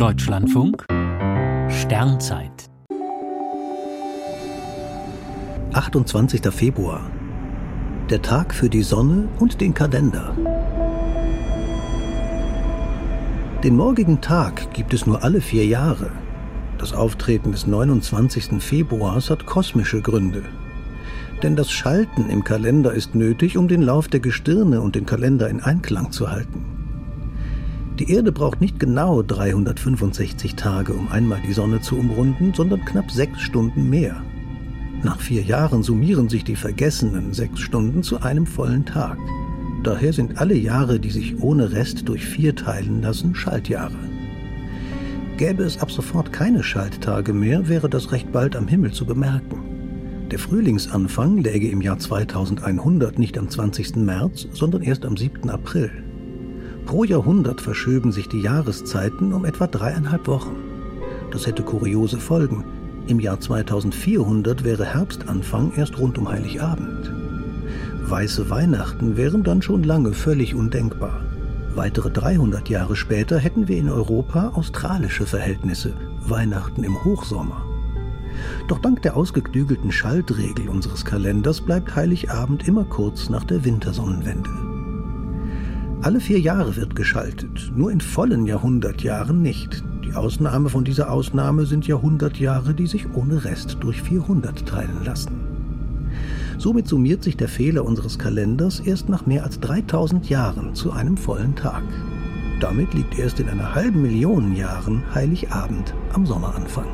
Deutschlandfunk Sternzeit 28. Februar Der Tag für die Sonne und den Kalender. Den morgigen Tag gibt es nur alle vier Jahre. Das Auftreten des 29. Februars hat kosmische Gründe. Denn das Schalten im Kalender ist nötig, um den Lauf der Gestirne und den Kalender in Einklang zu halten. Die Erde braucht nicht genau 365 Tage, um einmal die Sonne zu umrunden, sondern knapp sechs Stunden mehr. Nach vier Jahren summieren sich die vergessenen sechs Stunden zu einem vollen Tag. Daher sind alle Jahre, die sich ohne Rest durch vier teilen lassen, Schaltjahre. Gäbe es ab sofort keine Schalttage mehr, wäre das recht bald am Himmel zu bemerken. Der Frühlingsanfang läge im Jahr 2100 nicht am 20. März, sondern erst am 7. April. Pro Jahrhundert verschöben sich die Jahreszeiten um etwa dreieinhalb Wochen. Das hätte kuriose Folgen. Im Jahr 2400 wäre Herbstanfang erst rund um Heiligabend. Weiße Weihnachten wären dann schon lange völlig undenkbar. Weitere 300 Jahre später hätten wir in Europa australische Verhältnisse, Weihnachten im Hochsommer. Doch dank der ausgeklügelten Schaltregel unseres Kalenders bleibt Heiligabend immer kurz nach der Wintersonnenwende. Alle vier Jahre wird geschaltet, nur in vollen Jahrhundertjahren nicht. Die Ausnahme von dieser Ausnahme sind Jahrhundertjahre, die sich ohne Rest durch 400 teilen lassen. Somit summiert sich der Fehler unseres Kalenders erst nach mehr als 3000 Jahren zu einem vollen Tag. Damit liegt erst in einer halben Million Jahren Heiligabend am Sommeranfang.